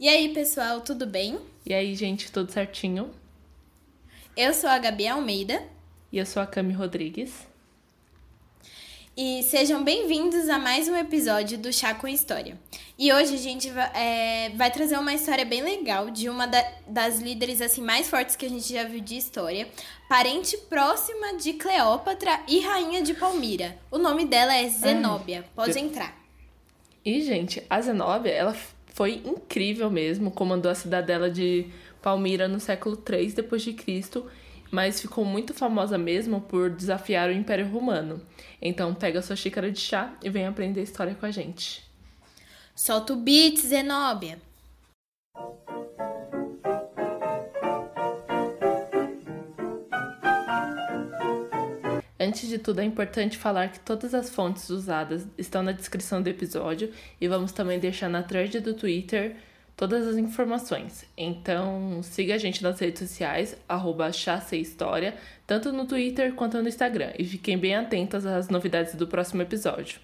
E aí, pessoal, tudo bem? E aí, gente, tudo certinho? Eu sou a Gabi Almeida. E eu sou a Cami Rodrigues. E sejam bem-vindos a mais um episódio do Chá com História. E hoje a gente vai, é, vai trazer uma história bem legal de uma da, das líderes assim mais fortes que a gente já viu de história, parente próxima de Cleópatra e rainha de Palmira. O nome dela é Zenóbia. Pode entrar. E, gente, a Zenóbia, ela foi incrível mesmo, comandou a cidadela de Palmira no século 3 depois de Cristo, mas ficou muito famosa mesmo por desafiar o Império Romano. Então, pega sua xícara de chá e vem aprender história com a gente. Solta o beat, Zenóbia. Antes de tudo, é importante falar que todas as fontes usadas estão na descrição do episódio e vamos também deixar na thread do Twitter todas as informações. Então, siga a gente nas redes sociais, arroba História, tanto no Twitter quanto no Instagram. E fiquem bem atentas às novidades do próximo episódio.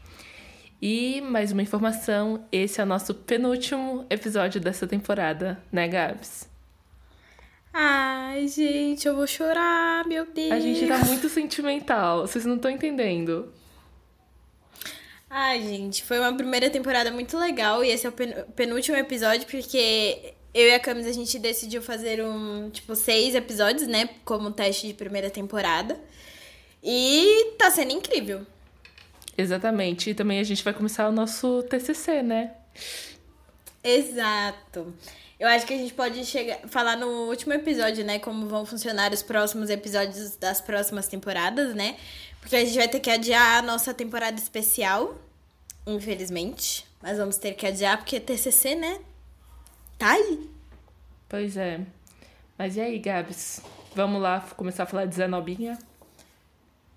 E mais uma informação, esse é o nosso penúltimo episódio dessa temporada, né, Gabs? Ai, gente, eu vou chorar, meu Deus. A gente tá muito sentimental, vocês não estão entendendo. Ai, gente, foi uma primeira temporada muito legal e esse é o penúltimo episódio porque eu e a Camis a gente decidiu fazer um, tipo, seis episódios, né, como teste de primeira temporada. E tá sendo incrível. Exatamente. E também a gente vai começar o nosso TCC, né? Exato. Eu acho que a gente pode chegar, falar no último episódio, né? Como vão funcionar os próximos episódios das próximas temporadas, né? Porque a gente vai ter que adiar a nossa temporada especial, infelizmente. Mas vamos ter que adiar porque TCC, né? Tá aí. Pois é. Mas e aí, Gabs? Vamos lá começar a falar de Zenobinha?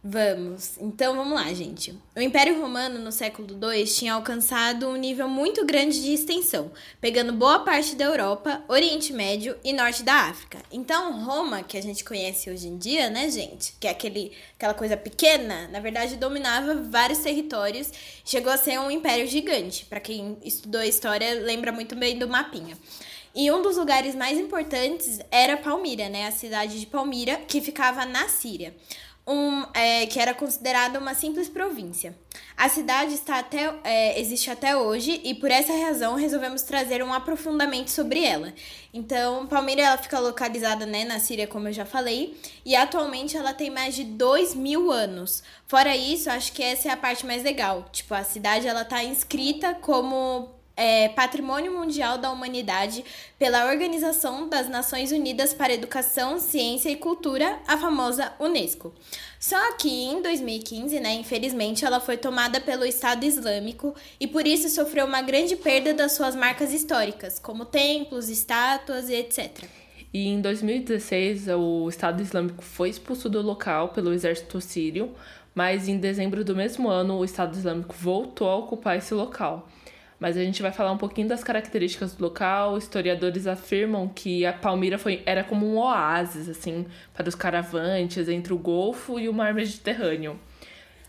Vamos. Então vamos lá, gente. O Império Romano no século II tinha alcançado um nível muito grande de extensão, pegando boa parte da Europa, Oriente Médio e Norte da África. Então Roma, que a gente conhece hoje em dia, né, gente, que é aquele, aquela coisa pequena, na verdade dominava vários territórios, chegou a ser um império gigante. Para quem estudou história, lembra muito bem do mapinha. E um dos lugares mais importantes era Palmira, né, a cidade de Palmira, que ficava na Síria um, é, que era considerada uma simples província. A cidade está até, é, existe até hoje e por essa razão resolvemos trazer um aprofundamento sobre ela. Então, Palmira ela fica localizada né, na Síria, como eu já falei, e atualmente ela tem mais de 2 mil anos. Fora isso, acho que essa é a parte mais legal. Tipo, a cidade ela está inscrita como é, Patrimônio Mundial da Humanidade pela Organização das Nações Unidas para Educação, Ciência e Cultura, a famosa Unesco. Só que em 2015, né, infelizmente, ela foi tomada pelo Estado Islâmico e por isso sofreu uma grande perda das suas marcas históricas, como templos, estátuas e etc. E em 2016, o Estado Islâmico foi expulso do local pelo exército sírio, mas em dezembro do mesmo ano, o Estado Islâmico voltou a ocupar esse local mas a gente vai falar um pouquinho das características do local. Historiadores afirmam que a Palmira foi, era como um oásis, assim, para os caravantes entre o Golfo e o Mar Mediterrâneo.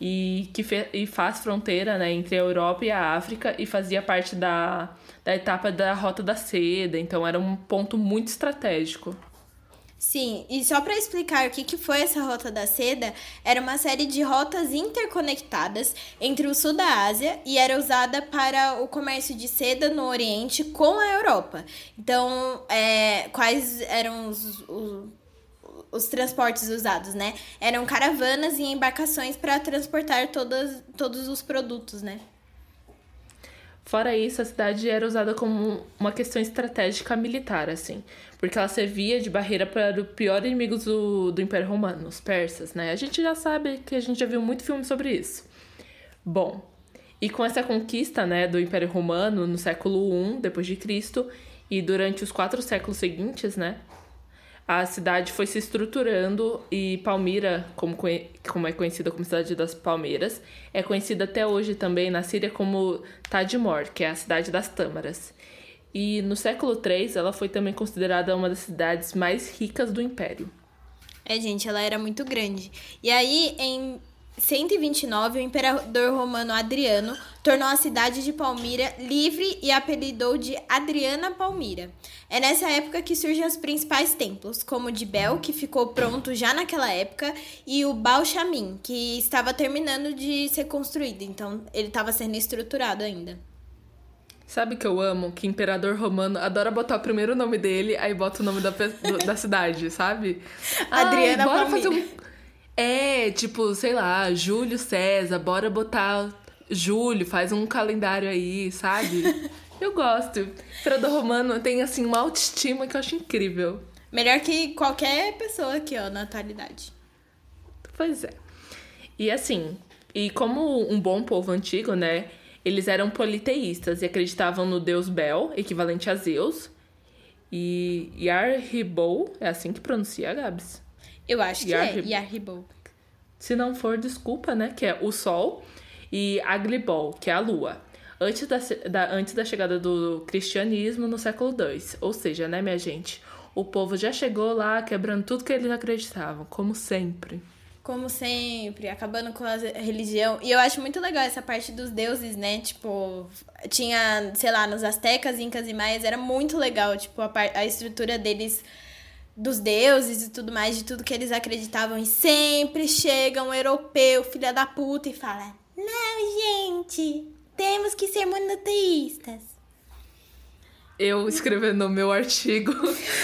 E que fe, e faz fronteira né, entre a Europa e a África e fazia parte da, da etapa da Rota da Seda, então era um ponto muito estratégico. Sim, e só para explicar o que, que foi essa Rota da Seda, era uma série de rotas interconectadas entre o sul da Ásia e era usada para o comércio de seda no Oriente com a Europa. Então, é, quais eram os, os, os, transportes usados, né? Eram caravanas e embarcações para transportar todas, todos os produtos, né? Fora isso, a cidade era usada como uma questão estratégica militar, assim, porque ela servia de barreira para o pior inimigo do, do Império Romano, os persas, né? A gente já sabe que a gente já viu muito filme sobre isso. Bom, e com essa conquista, né, do Império Romano no século I depois de Cristo e durante os quatro séculos seguintes, né, a cidade foi se estruturando e Palmira, como, como é conhecida como cidade das Palmeiras, é conhecida até hoje também na Síria como Tadmor, que é a cidade das Tâmaras. E no século III ela foi também considerada uma das cidades mais ricas do império. É, gente, ela era muito grande. E aí, em 129, o imperador romano Adriano tornou a cidade de Palmira livre e apelidou de Adriana Palmira. É nessa época que surgem os principais templos, como o de Bel, que ficou pronto já naquela época, e o Baal Shamin, que estava terminando de ser construído, então ele estava sendo estruturado ainda. Sabe que eu amo? Que imperador romano adora botar o primeiro nome dele, aí bota o nome da, da cidade, sabe? Adriana Ai, bora Palmira. fazer um... É, tipo, sei lá, Júlio César, bora botar Júlio, faz um calendário aí, sabe? Eu gosto. Imperador romano tem, assim, uma autoestima que eu acho incrível. Melhor que qualquer pessoa aqui, ó, na atualidade. Pois é. E assim, e como um bom povo antigo, né? Eles eram politeístas e acreditavam no deus Bel, equivalente a Zeus. E Yarribou, é assim que pronuncia, Gabs? Eu acho que é Yarribou. Se não for, desculpa, né? Que é o Sol. E Aglibol, que é a Lua. Antes da, da- antes da chegada do cristianismo no século II. Ou seja, né, minha gente? O povo já chegou lá quebrando tudo que eles acreditavam, como sempre. Como sempre, acabando com a religião. E eu acho muito legal essa parte dos deuses, né? Tipo, tinha, sei lá, nos astecas, incas e maias, era muito legal, tipo, a, a estrutura deles, dos deuses e tudo mais, de tudo que eles acreditavam. E sempre chega um europeu, filha da puta, e fala: Não, gente, temos que ser monoteístas. eu escrevendo o meu artigo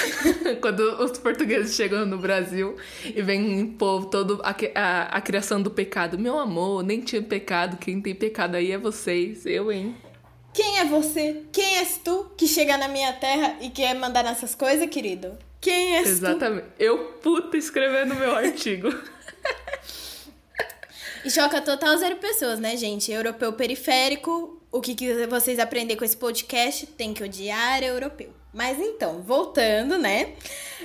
quando os portugueses chegam no Brasil e vem impor todo a, que- a, a criação do pecado. Meu amor, nem tinha pecado, quem tem pecado aí é vocês, eu, hein? Quem é você? Quem és tu que chega na minha terra e quer mandar nessas coisas, querido? Quem és tu? Exatamente. Eu, puta, escrevendo meu artigo. E choca total zero pessoas, né, gente? Europeu periférico, o que, que vocês aprender com esse podcast tem que odiar europeu. Mas então, voltando, né?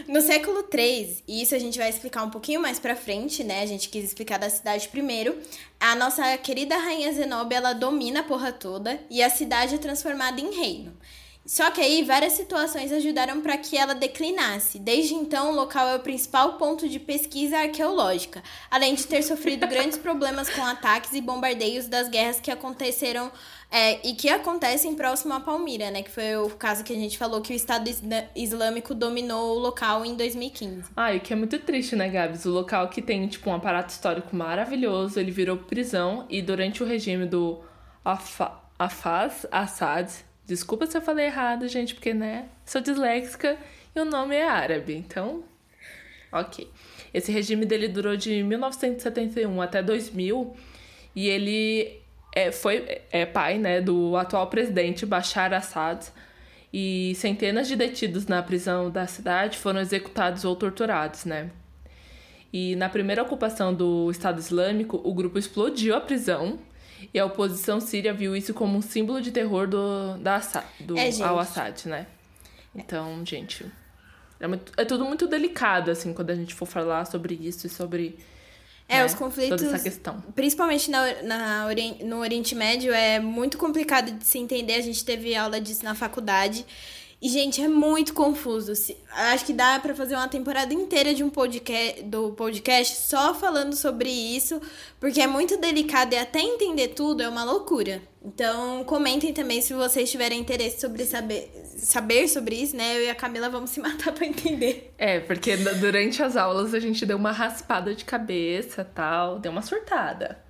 No século III, e isso a gente vai explicar um pouquinho mais pra frente, né? A gente quis explicar da cidade primeiro. A nossa querida rainha Zenobia, ela domina a porra toda e a cidade é transformada em reino. Só que aí várias situações ajudaram para que ela declinasse. Desde então, o local é o principal ponto de pesquisa arqueológica, além de ter sofrido grandes problemas com ataques e bombardeios das guerras que aconteceram é, e que acontecem próximo a Palmira, né? Que foi o caso que a gente falou que o Estado Isla- Islâmico dominou o local em 2015. Ah, e o que é muito triste, né, Gabs? O local que tem, tipo, um aparato histórico maravilhoso, ele virou prisão e durante o regime do Afa Afaz Assad, desculpa se eu falei errado, gente, porque, né, sou disléxica e o nome é árabe, então, ok. Esse regime dele durou de 1971 até 2000 e ele é, foi é pai, né, do atual presidente Bashar Assad e centenas de detidos na prisão da cidade foram executados ou torturados, né? E na primeira ocupação do Estado Islâmico, o grupo explodiu a prisão e a oposição síria viu isso como um símbolo de terror do, da Assad, do É, gente. al-Assad, né? Então, gente, é, muito- é tudo muito delicado, assim, quando a gente for falar sobre isso e sobre É, né, os conflitos. toda essa questão. Principalmente na, na, no Oriente Médio é muito complicado de se entender. A gente teve aula disso na faculdade. E, gente, é muito confuso. Acho que dá pra fazer uma temporada inteira de um podcast, do podcast só falando sobre isso, porque é muito delicado e até entender tudo é uma loucura. Então, comentem também se vocês tiverem interesse sobre saber, saber sobre isso, né? Eu e a Camila vamos se matar pra entender. É, porque durante as aulas a gente deu uma raspada de cabeça tal, deu uma surtada.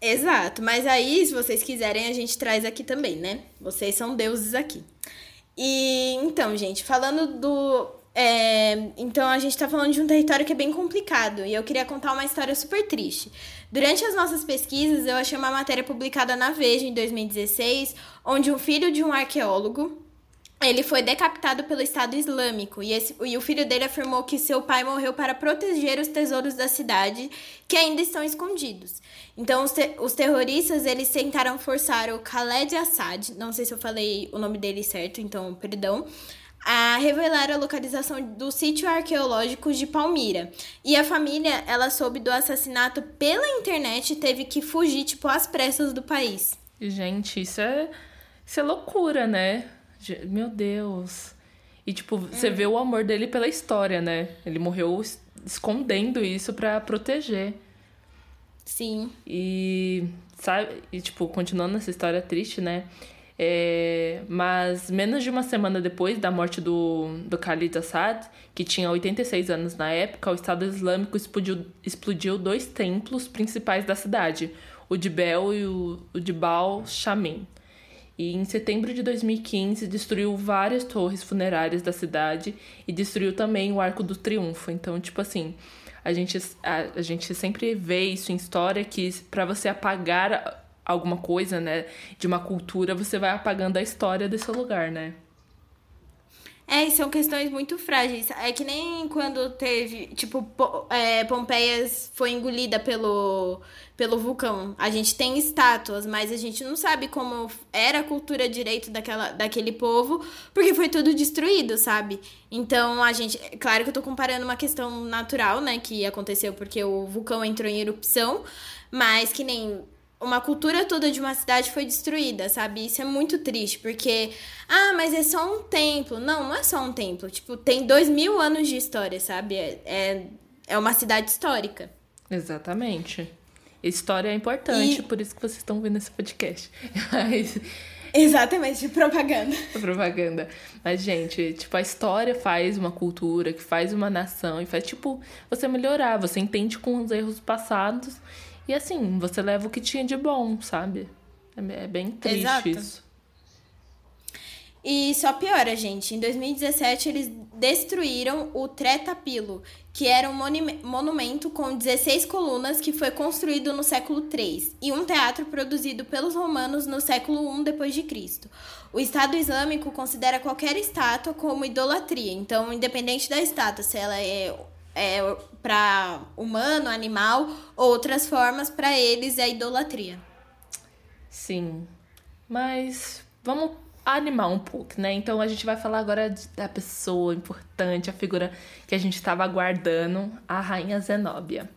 Exato, mas aí, se vocês quiserem, a gente traz aqui também, né? Vocês são deuses aqui. E então, gente, falando do. é, então, a gente tá falando de um território que é bem complicado e eu queria contar uma história super triste. Durante as nossas pesquisas, eu achei uma matéria publicada na Veja em 2016, onde um filho de um arqueólogo ele foi decapitado pelo Estado Islâmico e, esse- e o filho dele afirmou que seu pai morreu para proteger os tesouros da cidade que ainda estão escondidos. Então, os, te- os terroristas eles tentaram forçar o Khaled Assad, não sei se eu falei o nome dele certo, então perdão, a revelar a localização do sítio arqueológico de Palmira. E a família, ela soube do assassinato pela internet e teve que fugir, tipo, às pressas do país. Gente, isso é, isso é loucura, né? Meu Deus. E, tipo, você vê o amor dele pela história, né? Ele morreu es- escondendo isso pra proteger. Sim. E, sabe, e, tipo, continuando essa história triste, né? É, mas menos de uma semana depois da morte do, do Khalid Assad, que tinha 86 anos na época, o Estado Islâmico explodiu, explodiu dois templos principais da cidade, o de Bel e o, o de Baal Shamin. E em setembro de 2015 destruiu várias torres funerárias da cidade e destruiu também o Arco do Triunfo. Então, tipo assim, a gente, a, a gente sempre vê isso em história que para você apagar alguma coisa, né, de uma cultura, você vai apagando a história desse lugar, né? É, são questões muito frágeis. É que nem quando teve, tipo, é, Pompeias foi engolida pelo, pelo vulcão. A gente tem estátuas, mas a gente não sabe como era a cultura direito daquela, daquele povo, porque foi tudo destruído, sabe? Então, a gente. Claro que eu tô comparando uma questão natural, né, que aconteceu porque o vulcão entrou em erupção, mas que nem uma cultura toda de uma cidade foi destruída, sabe? Isso é muito triste, porque, ah, mas é só um templo. Não, não é só um templo. Tipo, tem dois mil anos de história, sabe? É, é, é uma cidade histórica. Exatamente. História é importante, e... por isso que vocês estão vendo esse podcast. Mas... Exatamente, propaganda. propaganda. Mas, gente, tipo, a história faz uma cultura, que faz uma nação, e faz, tipo, você melhorar. Você entende com os erros passados e assim, você leva o que tinha de bom, sabe? É, é bem triste Exato. isso. E só piora, gente. Em 2017, eles destruíram o Tretapilo, que era um monumento com 16 colunas que foi construído no século III e um teatro produzido pelos romanos no século I Cristo. O Estado Islâmico considera qualquer estátua como idolatria. Então, independente da estátua, se ela é é, para humano, animal, outras formas para eles é idolatria. Sim. Mas vamos animar um pouco, né? Então a gente vai falar agora da pessoa importante, a figura que a gente estava aguardando, a rainha Zenóbia.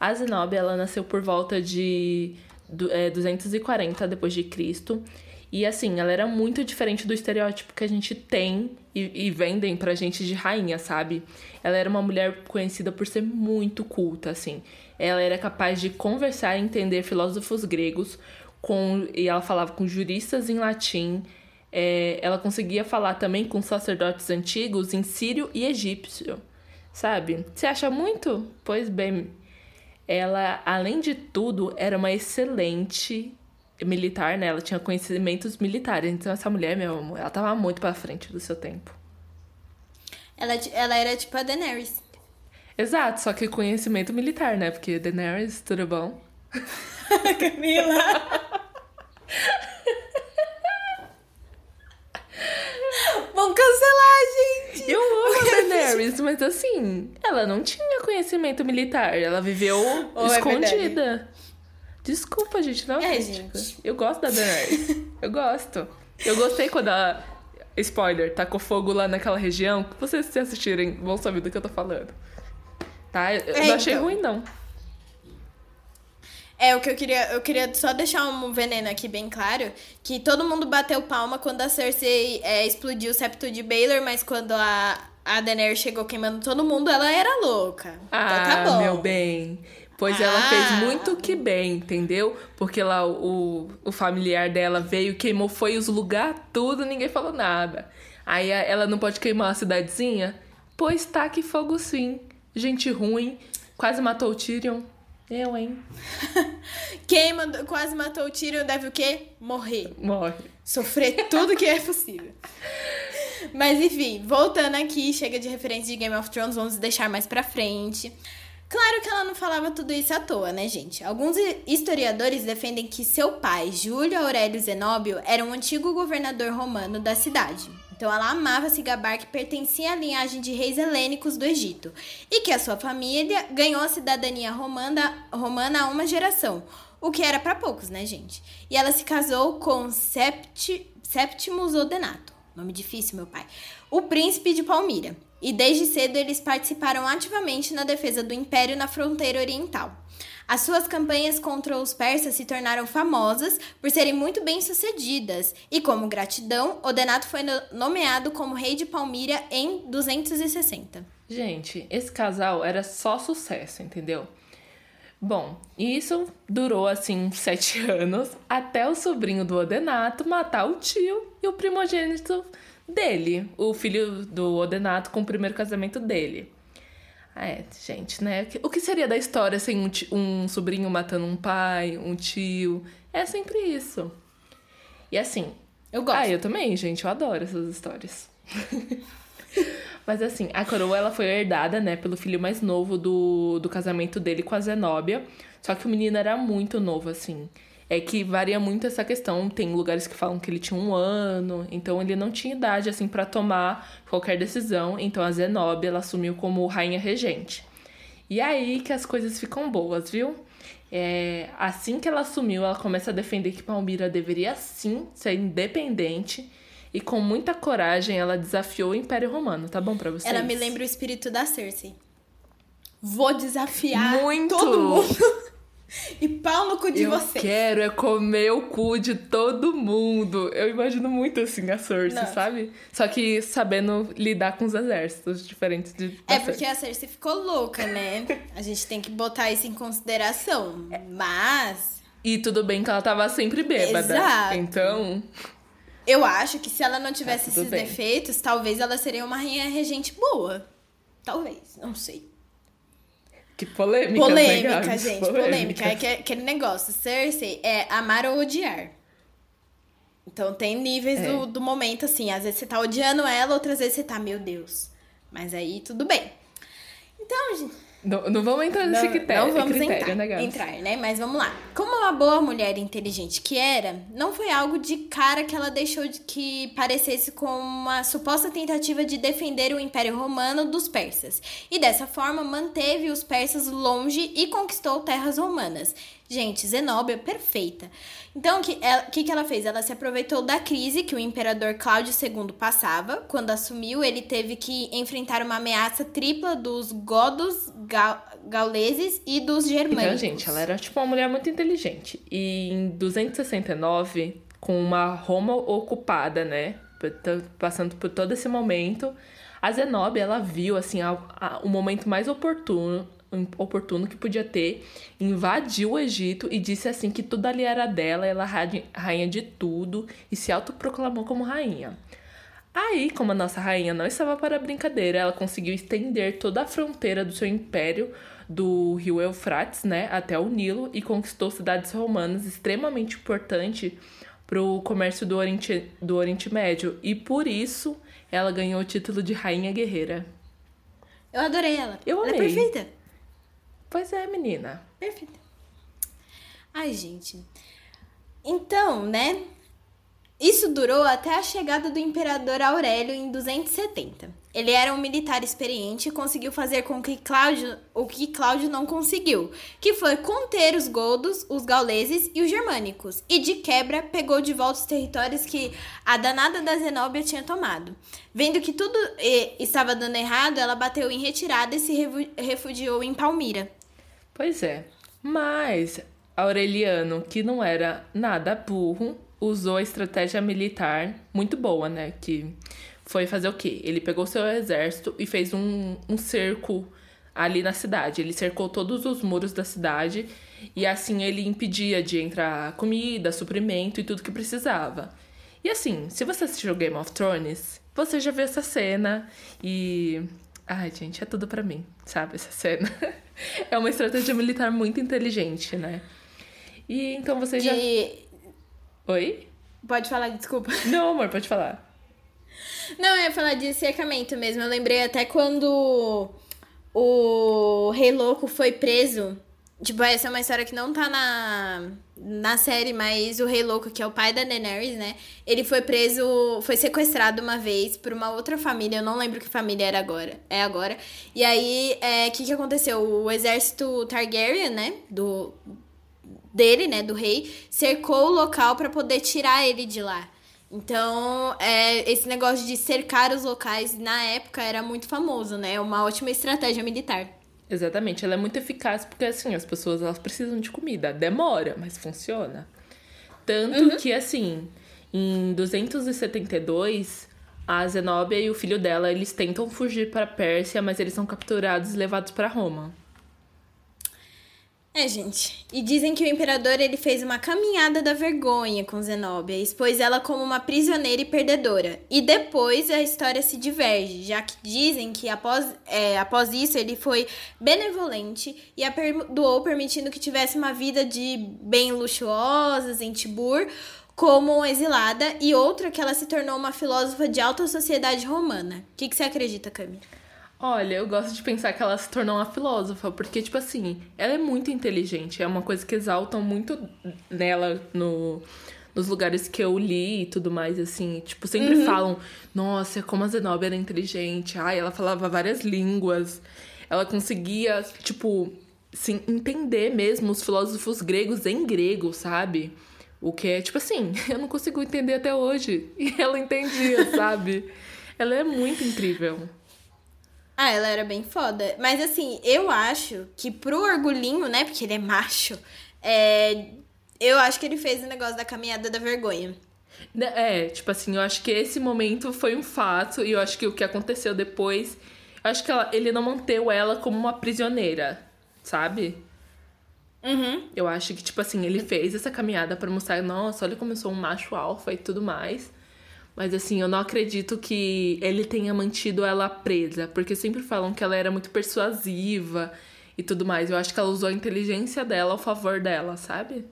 A Zenóbia, ela nasceu por volta de é, 240 depois de Cristo e assim, ela era muito diferente do estereótipo que a gente tem e, e, vendem pra gente de rainha, sabe? Ela era uma mulher conhecida por ser muito culta, assim. Ela era capaz de conversar e entender filósofos gregos, com, e ela falava com juristas em latim. É, ela conseguia falar também com sacerdotes antigos em sírio e egípcio, sabe? Você acha muito? Pois bem, ela, além de tudo, era uma excelente militar, né? Ela tinha conhecimentos militares. Então essa mulher, meu amor, ela tava muito pra frente do seu tempo. Ela, ela era tipo a Daenerys. Exato, só que conhecimento militar, né? Porque Daenerys, tudo bom? Camila! Vão cancelar, gente! Eu amo a Daenerys, mas assim, ela não tinha conhecimento militar. Ela viveu oh, escondida. É Desculpa, gente, não é, gente. Eu gosto da Daenerys. eu gosto. Eu gostei quando a. Spoiler, tacou fogo lá naquela região. Vocês se assistirem vão saber do que eu tô falando. Tá? Eu é, não achei então. ruim, não. É, o que eu queria. Eu queria só deixar um veneno aqui bem claro. Que todo mundo bateu palma quando a Cersei é, explodiu o septo de Baylor, mas quando a, a Daenerys chegou queimando todo mundo, ela era louca. Ah, então tá ah, bom. meu bem. Pois ah. ela fez muito que bem, entendeu? Porque lá o, o familiar dela veio, queimou, foi os lugar tudo, ninguém falou nada. Aí ela não pode queimar a cidadezinha? Pois tá que fogo sim. Gente ruim, quase matou o Tyrion. Eu, hein? Queima, quase matou o Tyrion deve o quê? Morrer. Morre. Sofrer tudo que é possível. Mas enfim, voltando aqui, chega de referência de Game of Thrones, vamos deixar mais pra frente. Claro que ela não falava tudo isso à toa, né, gente? Alguns historiadores defendem que seu pai, Júlio Aurélio Zenóbio, era um antigo governador romano da cidade. Então ela amava se gabar que pertencia à linhagem de reis helênicos do Egito e que a sua família ganhou a cidadania romana, romana há uma geração, o que era para poucos, né, gente? E ela se casou com Sept, Septimus Odenato, nome difícil, meu pai, o príncipe de Palmira e desde cedo eles participaram ativamente na defesa do império na fronteira oriental. As suas campanhas contra os persas se tornaram famosas por serem muito bem sucedidas, e como gratidão, Odenato foi nomeado como rei de Palmira em 260. Gente, esse casal era só sucesso, entendeu? Bom, isso durou assim sete anos até o sobrinho do Odenato matar o tio e o primogênito dele, o filho do Odenato com o primeiro casamento dele. É, gente, né? O que seria da história sem um, tio, um sobrinho matando um pai, um tio? É sempre isso. E assim. Eu gosto. Ah, eu também, gente. Eu adoro essas histórias. Mas assim, a coroa ela foi herdada, né, pelo filho mais novo do, do casamento dele com a Zenóbia. Só que o menino era muito novo, assim. É que varia muito essa questão. Tem lugares que falam que ele tinha um ano, então ele não tinha idade, assim, para tomar qualquer decisão. Então a Zenóbia, ela assumiu como rainha regente. E aí que as coisas ficam boas, viu? É, assim que ela assumiu, ela começa a defender que Palmira deveria sim ser independente e com muita coragem ela desafiou o Império Romano, tá bom para vocês? Ela me lembra o espírito da Cersei. Vou desafiar Muito. todo mundo. E pau no cu de eu vocês. quero é comer o cu de todo mundo. Eu imagino muito assim a Cersei, Não. sabe? Só que sabendo lidar com os exércitos diferentes de. É porque a Cersei ficou louca, né? A gente tem que botar isso em consideração. Mas E tudo bem que ela tava sempre bêbada. Exato. Então, eu acho que se ela não tivesse Tá, esses bem. defeitos, talvez ela seria uma rainha regente boa. Talvez, não sei. Que polêmica. Polêmica, né, gente, polêmica. É que- aquele negócio. Cersei é amar ou odiar. Então tem níveis É. do, do momento, assim. Às vezes você tá odiando ela, outras vezes você tá, meu Deus. Mas aí tudo bem. Então, gente. Não, não vamos entrar nesse Não, critério, não vamos critério entrar, né, entrar, né? Mas vamos lá. Como uma boa mulher inteligente que era, não foi algo de cara que ela deixou de que parecesse com uma suposta tentativa de defender o Império Romano dos persas. E dessa forma manteve os persas longe e conquistou terras romanas. Gente, Zenóbia perfeita. Então, o que, ela- que, que ela fez? Ela se aproveitou da crise que o imperador Cláudio II passava. Quando assumiu, ele teve que enfrentar uma ameaça tripla dos godos, ga- gauleses e dos germânicos. Então, gente, ela era tipo uma mulher muito inteligente. E em 269, com uma Roma ocupada, né? Passando por todo esse momento, a Zenóbia, ela viu, assim, a- a- o momento mais oportuno oportuno que podia ter, invadiu o Egito e disse assim que tudo ali era dela, ela rainha, rainha de tudo e se autoproclamou como rainha. Aí, como a nossa rainha não estava para brincadeira, ela conseguiu estender toda a fronteira do seu império do rio Eufrates, né, até o Nilo e conquistou cidades romanas extremamente importantes para o comércio do Oriente, do Oriente Médio e por isso ela ganhou o título de rainha guerreira. Eu adorei ela. Eu ela é amei. perfeita. Pois é, menina. Perfeita. Ai, gente. Então, né? Isso durou até a chegada do imperador Aurélio em 270. Ele era um militar experiente e conseguiu fazer com que Cláudio, o que Cláudio não conseguiu, que foi conter os godos, os gauleses e os germânicos, e de quebra pegou de volta os territórios que a danada da Zenóbia tinha tomado. Vendo que tudo eh, estava dando errado, ela bateu em retirada e se refugiou em Palmira. Pois é. Mas Aureliano, que não era nada burro, usou a estratégia militar muito boa, né? Que foi fazer o quê? Ele pegou seu exército e fez um, um cerco ali na cidade. Ele cercou todos os muros da cidade e assim ele impedia de entrar comida, suprimento e tudo que precisava. E assim, se você assistiu Game of Thrones, você já viu essa cena e. Ai, gente, é tudo pra mim, sabe? Essa cena. é uma estratégia militar muito inteligente, né? E então você já. De... Oi? Pode falar, desculpa. Não, amor, pode falar. Não, eu ia falar de cercamento mesmo. Eu lembrei até quando o Rei Louco foi preso. Tipo, essa é uma história que não tá na, na série, mas o Rei Louco, que é o pai da Daenerys, né? Ele foi preso, foi sequestrado uma vez por uma outra família. Eu não lembro que família era agora. É agora. E aí, o que que aconteceu? O exército Targaryen, né? Do, dele, né, do rei, cercou o local para poder tirar ele de lá. Então, é, esse negócio de cercar os locais na época era muito famoso, né? Uma ótima estratégia militar. Exatamente, ela é muito eficaz porque assim, as pessoas elas precisam de comida. Demora, mas funciona. Tanto que assim, em 272, a Zenóbia e o filho dela, eles tentam fugir para a Pérsia, mas eles são capturados e levados para Roma. É, gente. E dizem que o imperador ele fez uma caminhada da vergonha com Zenóbia, expôs ela como uma prisioneira e perdedora. E depois a história se diverge, já que dizem que após, é, após isso ele foi benevolente e a perdoou, permitindo que tivesse uma vida de bem luxuosas em Tibur, como exilada, e outra que ela se tornou uma filósofa de alta sociedade romana. O que, que você acredita, Camila? Olha, eu gosto de pensar que ela se tornou uma filósofa, porque, tipo assim, ela é muito inteligente, é uma coisa que exaltam muito nela no, nos lugares que eu li e tudo mais, assim. Tipo, sempre uhum. falam, nossa, como a Zenobia era inteligente, ai, ela falava várias línguas, ela conseguia, tipo, sim, entender mesmo os filósofos gregos em grego, sabe? O que é, tipo assim, eu não consigo entender até hoje. E ela entendia, sabe? Ela é muito incrível. Ah, ela era bem foda. Mas assim, eu acho que pro orgulhinho, né? Porque ele é macho, é... eu acho que ele fez o negócio da caminhada da vergonha. Né, é, tipo assim, eu acho que esse momento foi um fato, e eu acho que o que aconteceu depois. Eu acho que ela, ele não manteve ela como uma prisioneira, sabe? Uhum. Eu acho que, tipo assim, ele fez essa caminhada para mostrar, nossa, olha como eu sou um macho alfa e tudo mais. Mas assim, eu não acredito que ele tenha mantido ela presa, porque sempre falam que ela era muito persuasiva e tudo mais. Eu acho que ela usou a inteligência dela ao favor dela, sabe?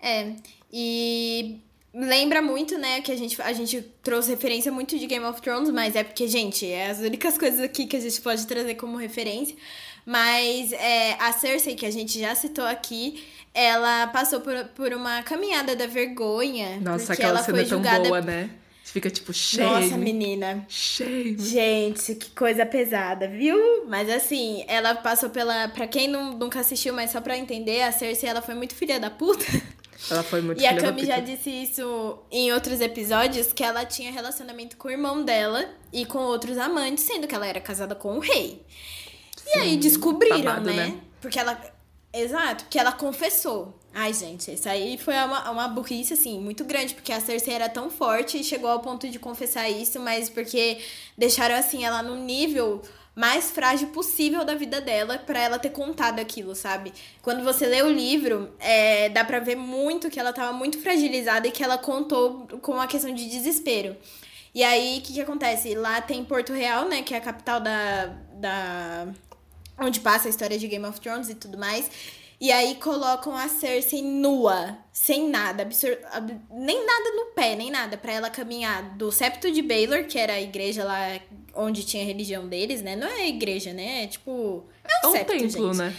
É, e lembra muito, né, que a gente, a gente trouxe referência muito de Game of Thrones, mas é porque, gente, é as únicas coisas aqui que a gente pode trazer como referência. Mas é, a Cersei, que a gente já citou aqui, ela passou por, por uma caminhada da vergonha. Nossa, aquela ela cena foi é tão julgada... boa, né? Você fica tipo, shame. Nossa, menina. Shame. Gente, que coisa pesada, viu? Mas assim, ela passou pela. Pra quem não, nunca assistiu, mas só pra entender, a Cersei ela foi muito filha da puta. Ela foi muito E a Cami já disse isso em outros episódios, que ela tinha relacionamento com o irmão dela e com outros amantes, sendo que ela era casada com o rei. E aí descobriram, babado, né? né? Porque ela. Exato, porque ela confessou. Ai, gente, isso aí foi uma, uma burrice, assim, muito grande, porque a Cersei era tão forte e chegou ao ponto de confessar isso, mas porque deixaram, assim, ela no nível mais frágil possível da vida dela para ela ter contado aquilo, sabe? Quando você lê o livro, é, dá pra ver muito que ela tava muito fragilizada e que ela contou com uma questão de desespero. E aí, o que, que acontece? Lá tem Porto Real, né, que é a capital da, da onde passa a história de Game of Thrones e tudo mais. E aí colocam a Cersei nua, sem nada, absur... nem nada no pé, nem nada, para ela caminhar do septo de Baylor, que era a igreja lá onde tinha a religião deles, né? Não é igreja, né? É tipo. É um, é um septo, templo, gente. né?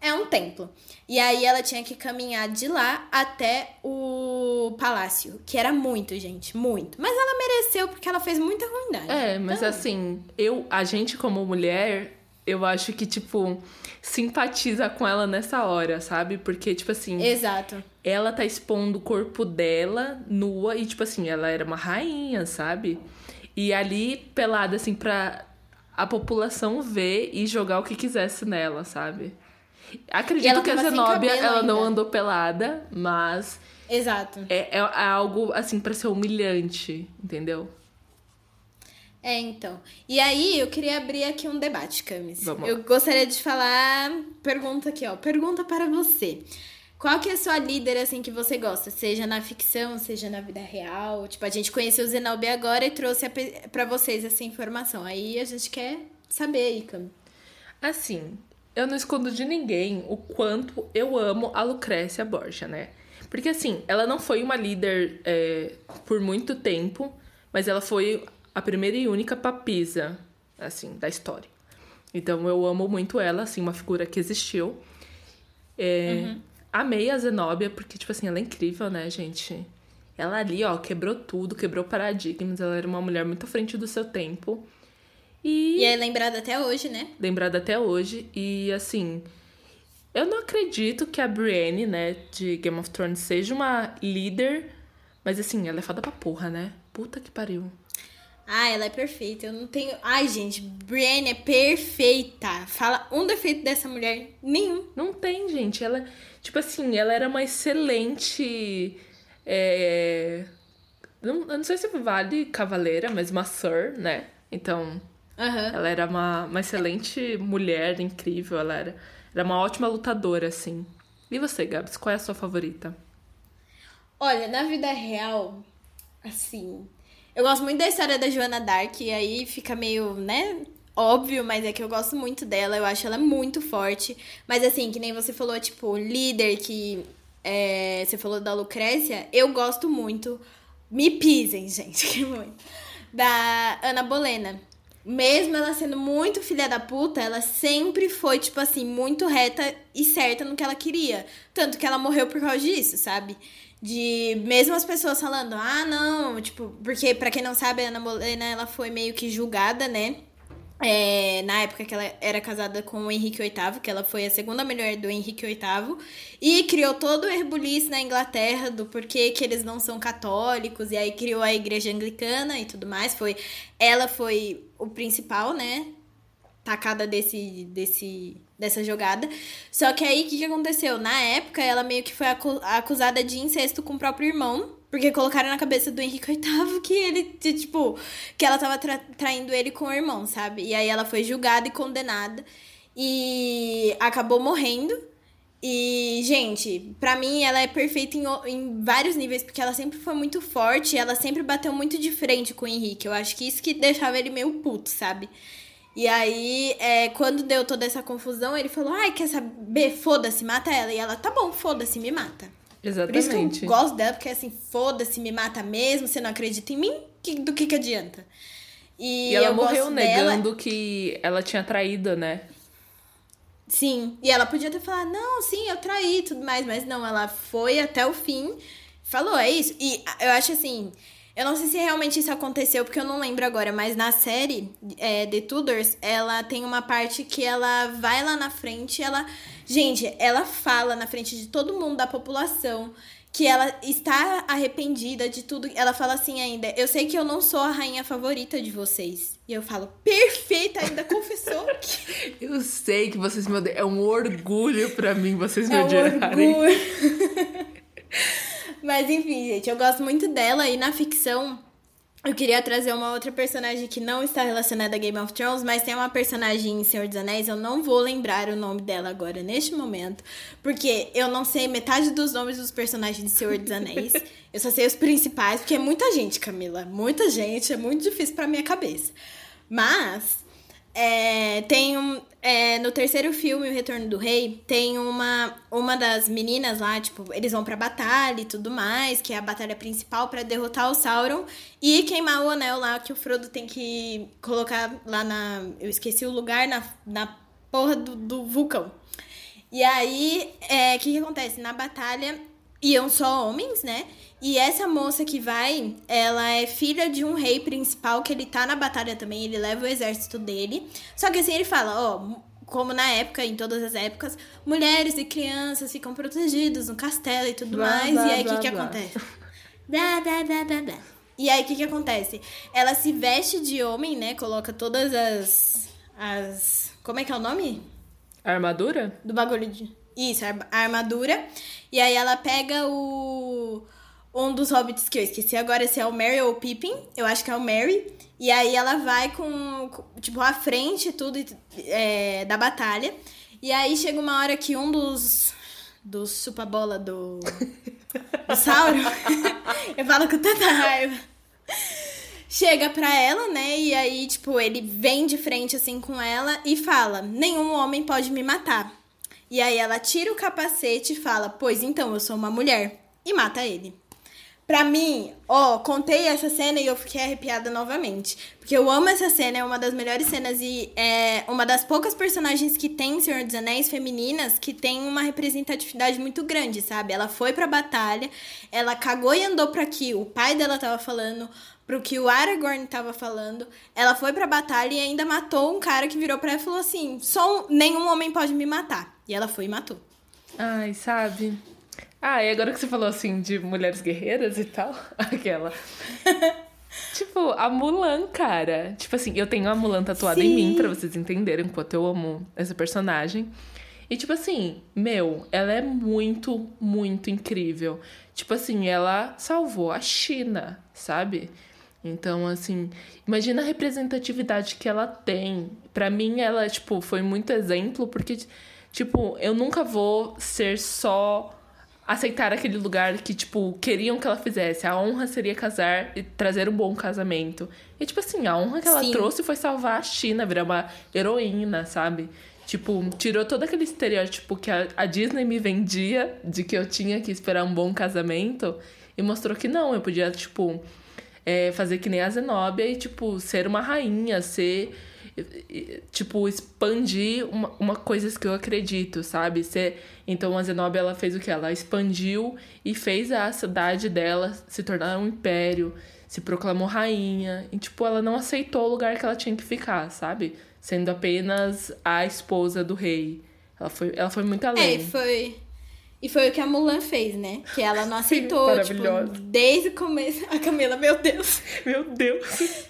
É um templo. E aí ela tinha que caminhar de lá até o palácio, que era muito, gente, muito. Mas ela mereceu porque ela fez muita ruindade. É, mas então... assim, eu, a gente como mulher, eu acho que, tipo, simpatiza com ela nessa hora, sabe? Porque, tipo assim. Exato. Ela tá expondo o corpo dela nua e, tipo assim, ela era uma rainha, sabe? E ali, pelada, assim, pra a população ver e jogar o que quisesse nela, sabe? Acredito que a Zenobia, ela ainda. não andou pelada, mas. Exato. É, é, é algo, assim, para ser humilhante, entendeu? É, então. E aí, eu queria abrir aqui um debate, Camis. Vamos. Eu gostaria de falar. Pergunta aqui, ó. Pergunta para você. Qual que é a sua líder, assim, que você gosta? Seja na ficção, seja na vida real. Tipo, a gente conheceu o Zenobia agora e trouxe para vocês essa informação. Aí a gente quer saber aí, Cam. Assim, eu não escondo de ninguém o quanto eu amo a Lucrécia Borgia, né? Porque, assim, ela não foi uma líder é, por muito tempo, mas ela foi a primeira e única papisa, assim, da história. Então eu amo muito ela, assim, uma figura que existiu. É, uhum. Amei a Zenobia, porque, tipo assim, ela é incrível, né, gente? Ela ali, ó, quebrou tudo, quebrou paradigmas. Ela era uma mulher muito à frente do seu tempo. E, e é lembrada até hoje, né? Lembrada até hoje. E, assim, eu não acredito que a Brienne, né, de Game of Thrones, seja uma líder. Mas, assim, ela é foda pra porra, né? Puta que pariu. Ah, ela é perfeita. Eu não tenho. Ai, gente, Brienne é perfeita. Fala um defeito dessa mulher, nenhum. Não tem, gente. Ela, tipo assim, ela era uma excelente. É... Não, eu não sei se vale cavaleira, mas uma sir, né? Então, uhum. ela era uma, uma excelente mulher, incrível. Ela era, Era uma ótima lutadora, assim. E você, Gabs, qual é a sua favorita? Olha, na vida real, assim. Eu gosto muito da história da Joana Dark, e aí fica meio, né? Óbvio, mas é que eu gosto muito dela, eu acho ela muito forte. Mas assim, que nem você falou, tipo, líder que. É, você falou da Lucrécia, eu gosto muito. Me pisem, gente, que muito. Da Ana Bolena. Mesmo ela sendo muito filha da puta, ela sempre foi, tipo assim, muito reta e certa no que ela queria. Tanto que ela morreu por causa disso, sabe? De mesmo as pessoas falando, ah, não, tipo, porque para quem não sabe, a Ana Bolena, ela foi meio que julgada, né? É, na época que ela era casada com o Henrique VIII, que ela foi a segunda mulher do Henrique VIII, e criou todo o herbulice na Inglaterra do porquê que eles não são católicos, e aí criou a igreja anglicana e tudo mais. Foi Ela foi o principal, né? Tacada desse, desse, dessa jogada. Só que aí, o que, que aconteceu? Na época, ela meio que foi acusada de incesto com o próprio irmão, porque colocaram na cabeça do Henrique VIII que ele, tipo, que ela tava tra traindo ele com o irmão, sabe? E aí ela foi julgada e condenada. E acabou morrendo. E, gente, pra mim ela é perfeita em, em vários níveis, porque ela sempre foi muito forte, ela sempre bateu muito de frente com o Henrique. Eu acho que isso que deixava ele meio puto, sabe? E aí, é, quando deu toda essa confusão, ele falou: Ai, quer saber? Foda-se, mata ela. E ela, tá bom, foda-se, me mata. Exatamente. Por isso que eu gosto dela, porque assim, foda-se, me mata mesmo, você não acredita em mim, que, do que que adianta? E, e ela morreu negando dela... que ela tinha traído, né? Sim, e ela podia ter falado, não, sim, eu traí e tudo mais, mas não, ela foi até o fim, falou, é isso. E eu acho assim, eu não sei se realmente isso aconteceu, porque eu não lembro agora, mas na série é, The Tudors, ela tem uma parte que ela vai lá na frente, ela Gente, ela fala na frente de todo mundo da população que ela está arrependida de tudo. Ela fala assim ainda: Eu sei que eu não sou a rainha favorita de vocês. E eu falo: Perfeita, ainda confessou. Que... eu sei que vocês me odeiam. É um orgulho para mim vocês me é odiarem. Um orgulho. Mas enfim, gente, eu gosto muito dela e na ficção eu queria trazer uma outra personagem que não está relacionada a Game of Thrones, mas tem uma personagem em Senhor dos Anéis, eu não vou lembrar o nome dela agora neste momento, porque eu não sei metade dos nomes dos personagens de Senhor dos Anéis. eu só sei os principais, porque é muita gente, Camila, muita gente, é muito difícil para minha cabeça. Mas é, tem um, é, no terceiro filme, O Retorno do Rei, tem uma, uma das meninas lá, tipo, eles vão pra batalha e tudo mais, que é a batalha principal para derrotar o Sauron e queimar o anel lá que o Frodo tem que colocar lá na. Eu esqueci o lugar, na, na porra do, do vulcão. E aí, o é, que, que acontece? Na batalha iam só homens, né? E essa moça que vai, ela é filha de um rei principal que ele tá na batalha também, ele leva o exército dele. Só que assim ele fala, ó, como na época, em todas as épocas, mulheres e crianças ficam protegidos no castelo e tudo blá, mais. Blá, e aí o que que acontece? Blá, blá, blá, blá, blá. E aí o que que acontece? Ela se veste de homem, né? Coloca todas as as como é que é o nome? A armadura? Do bagulho de isso, a armadura. E aí ela pega o um dos hobbits que eu esqueci agora se é o Merry ou o Pippin. Eu acho que é o Merry. E aí ela vai com, tipo, à frente tudo é, da batalha. E aí chega uma hora que um dos. Dos chupa-bola do. do Sauron. eu falo com tanta raiva. Chega pra ela, né? E aí, tipo, ele vem de frente assim com ela e fala: Nenhum homem pode me matar. E aí ela tira o capacete e fala: Pois então, eu sou uma mulher. E mata ele. Pra mim, ó, contei essa cena e eu fiquei arrepiada novamente. Porque eu amo essa cena, é uma das melhores cenas e é uma das poucas personagens que tem Senhor dos Anéis femininas que tem uma representatividade muito grande, sabe? Ela foi pra batalha, ela cagou e andou pra que o pai dela tava falando, pro que o Aragorn tava falando. Ela foi pra batalha e ainda matou um cara que virou pra ela e falou assim: só um, nenhum homem pode me matar. E ela foi e matou. Ai, sabe? Ah, e agora que você falou assim de mulheres guerreiras e tal, aquela. tipo, a Mulan, cara. Tipo assim, eu tenho a Mulan tatuada Sim. em mim, para vocês entenderem quanto eu amo essa personagem. E, tipo assim, meu, ela é muito, muito incrível. Tipo assim, ela salvou a China, sabe? Então, assim, imagina a representatividade que ela tem. Para mim, ela, tipo, foi muito exemplo, porque Tipo, eu nunca vou ser só aceitar aquele lugar que, tipo, queriam que ela fizesse. A honra seria casar e trazer um bom casamento. E, tipo assim, a honra que ela Sim. trouxe foi salvar a China, virar uma heroína, sabe? Tipo, tirou todo aquele estereótipo que a, a Disney me vendia de que eu tinha que esperar um bom casamento e mostrou que não, eu podia, tipo, é, fazer que nem a Zenobia e, tipo, ser uma rainha, ser. Tipo, expandir uma, uma coisas que eu acredito, sabe? Ser, então a Zenobia ela fez o que? Ela expandiu e fez a cidade dela se tornar um império, se proclamou rainha. E, tipo, ela não aceitou o lugar que ela tinha que ficar, sabe? Sendo apenas a esposa do rei. Ela foi, ela foi muito É, além. e foi. E foi o que a Mulan fez, né? Que ela não aceitou, tipo, maravilhosa. desde o começo. A Camila, meu Deus. Meu Deus!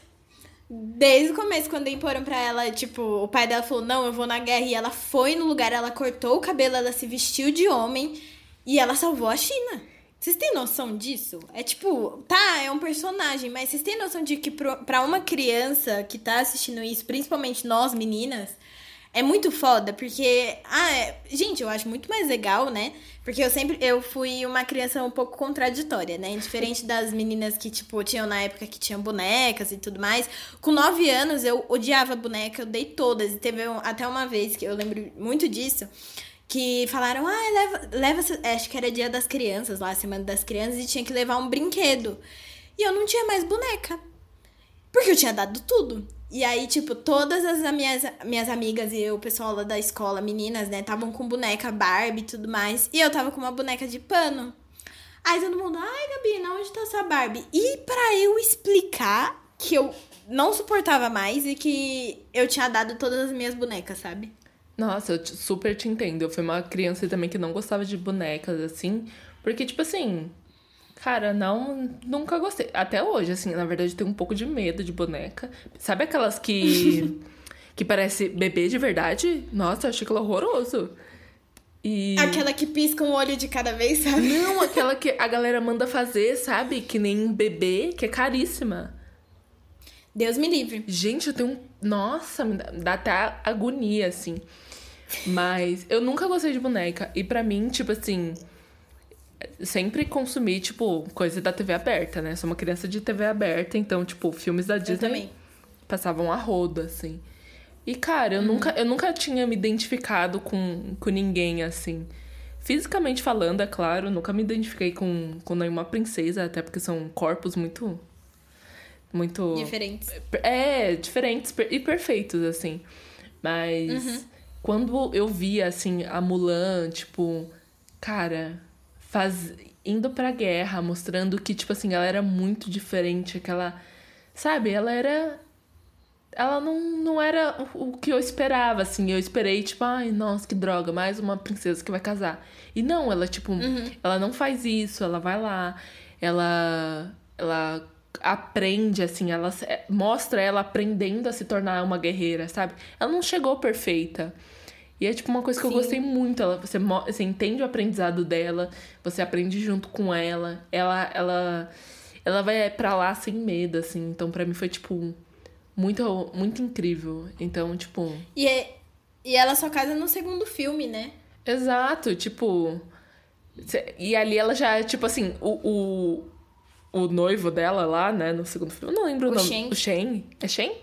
Desde o começo, quando imporam pra ela, tipo, o pai dela falou, não, eu vou na guerra. E ela foi no lugar, ela cortou o cabelo, ela se vestiu de homem e ela salvou a China. Vocês têm noção disso? É tipo, tá, é um personagem, mas vocês têm noção de que pra uma criança que tá assistindo isso, principalmente nós meninas, é muito foda, porque. Ah, é- gente, eu acho muito mais legal, né? Porque eu sempre. Eu fui uma criança um pouco contraditória, né? Diferente das meninas que, tipo, tinham na época que tinham bonecas e tudo mais. Com nove anos, eu odiava boneca, eu dei todas. E teve um- até uma vez que eu lembro muito disso. Que falaram, ah, leva, leva. é, Acho que era dia das crianças lá, semana das crianças, e tinha que levar um brinquedo. E eu não tinha mais boneca. Porque eu tinha dado tudo. E aí, tipo, todas as minhas, minhas amigas e o pessoal lá da escola, meninas, né, estavam com boneca Barbie e tudo mais. E eu tava com uma boneca de pano. Aí todo mundo, ai, Gabi, onde tá sua Barbie? E pra eu explicar que eu não suportava mais e que eu tinha dado todas as minhas bonecas, sabe? Nossa, eu super te entendo. Eu fui uma criança também que não gostava de bonecas, assim. Porque, tipo assim. Cara, não. Nunca gostei. Até hoje, assim, na verdade, eu tenho um pouco de medo de boneca. Sabe aquelas que. que parece bebê de verdade? Nossa, eu achei aquilo horroroso. E. Aquela que pisca um olho de cada vez, sabe? Não, aquela que a galera manda fazer, sabe? Que nem um bebê, que é caríssima. Deus me livre. Gente, eu tenho um. Nossa, me dá, dá até agonia, assim. Mas eu nunca gostei de boneca. E pra mim, tipo assim. Sempre consumi, tipo, coisa da TV aberta, né? Sou uma criança de TV aberta, então, tipo, filmes da Disney também. passavam a roda, assim. E, cara, eu, nunca, eu nunca tinha me identificado com, com ninguém, assim. Fisicamente falando, é claro, nunca me identifiquei com, com nenhuma princesa, até porque são corpos muito. Muito. Diferentes. É, diferentes e perfeitos, assim. Mas quando eu via, assim, a Mulan, tipo, cara, faz... indo pra guerra, mostrando que, tipo assim, ela era muito diferente, aquela. Sabe, ela era. Ela não, não era o que eu esperava, assim. Eu esperei, tipo, ai, nossa, que droga, mais uma princesa que vai casar. E não, ela, tipo, ela não faz isso, ela vai lá, ela. Ela aprende, assim, ela mostra ela aprendendo a se tornar uma guerreira, sabe? Ela não chegou perfeita. E é tipo uma coisa que eu Sim. gostei muito. Ela, você, você entende o aprendizado dela, você aprende junto com ela. Ela ela ela vai pra lá sem medo, assim. Então pra mim foi tipo muito muito incrível. Então, tipo, E, é- e ela só casa no segundo filme, né? exato, tipo e ali ela já, tipo assim, o, o o noivo dela lá, né, no segundo filme, eu não lembro o, O nome. Shang. O Shang? É Shang?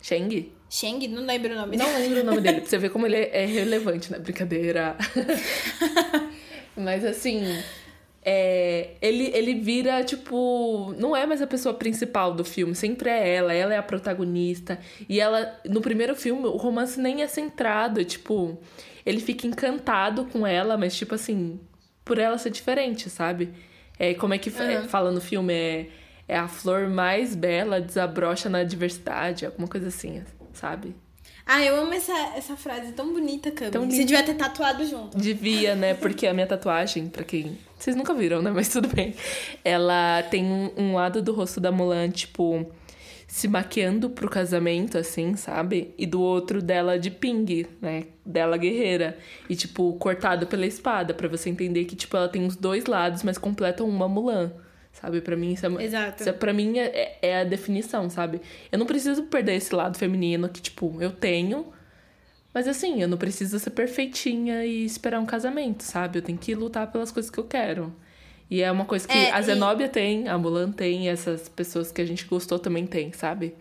Shang? Shang, não lembro o nome Não dele. lembro o nome dele, pra você ver como ele é relevante, né? Brincadeira. Mas assim, é, ele, ele vira, tipo. Não é mais a pessoa principal do filme, sempre é ela, ela é a protagonista. E ela, no primeiro filme, o romance nem é centrado, tipo. Ele fica encantado com ela, mas, tipo assim, por ela ser diferente, sabe? É, como é que Uhum. fala no filme? É, é a flor mais bela, desabrocha na diversidade, alguma coisa assim, sabe? Ah, eu amo essa, essa frase tão bonita, Cami. Tão Você devia ter tatuado junto. Devia, né? Porque a minha tatuagem, pra quem. Vocês nunca viram, né? Mas tudo bem. Ela tem um, um lado do rosto da Mulan, tipo, se maquiando pro casamento, assim, sabe? E do outro dela de ping, né? Dela guerreira. E, tipo, cortado pela espada, pra você entender que, tipo, ela tem os dois lados, mas completam uma Mulan. Sabe? Pra mim, isso é. Exato. Isso é, pra mim é, é a definição, sabe? Eu não preciso perder esse lado feminino que, tipo, eu tenho. Mas assim, eu não preciso ser perfeitinha e esperar um casamento, sabe? Eu tenho que lutar pelas coisas que eu quero. E é uma coisa que É, a e- Zenobia tem, a Mulan tem, e essas pessoas que a gente gostou também tem, sabe?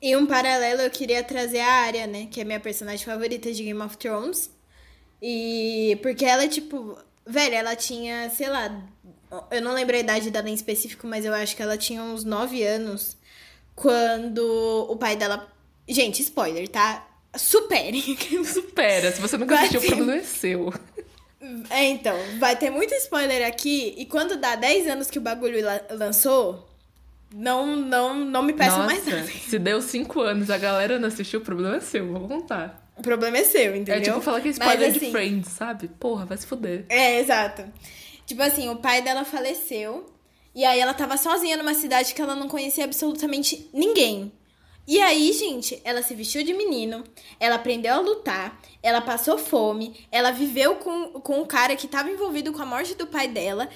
E um paralelo eu queria trazer a Arya, né? Que é minha personagem favorita de Game of Thrones. E porque ela, tipo, velho, ela tinha, sei lá, eu não lembro a idade dela em específico, mas eu acho que ela tinha uns 9 anos quando o pai dela. Gente, spoiler, tá? Supere. Supera, se você nunca Vai assistiu, o ter- problema é seu. É, então, vai ter muito spoiler aqui, e quando dá 10 anos que o bagulho la- lançou, não, não, não me peçam mais nada. se deu cinco anos a galera não assistiu, o problema é seu, vou contar. O problema é seu, entendeu? É tipo falar que é Mas, spoiler de assim, Friends, sabe? Porra, vai se fuder. É, exato. Tipo assim, o pai dela faleceu. E aí ela tava sozinha numa cidade que ela não conhecia absolutamente ninguém. E aí, gente, ela se vestiu de menino, ela aprendeu a lutar, ela passou fome, ela viveu com, com um cara que tava envolvido com a morte do pai dela.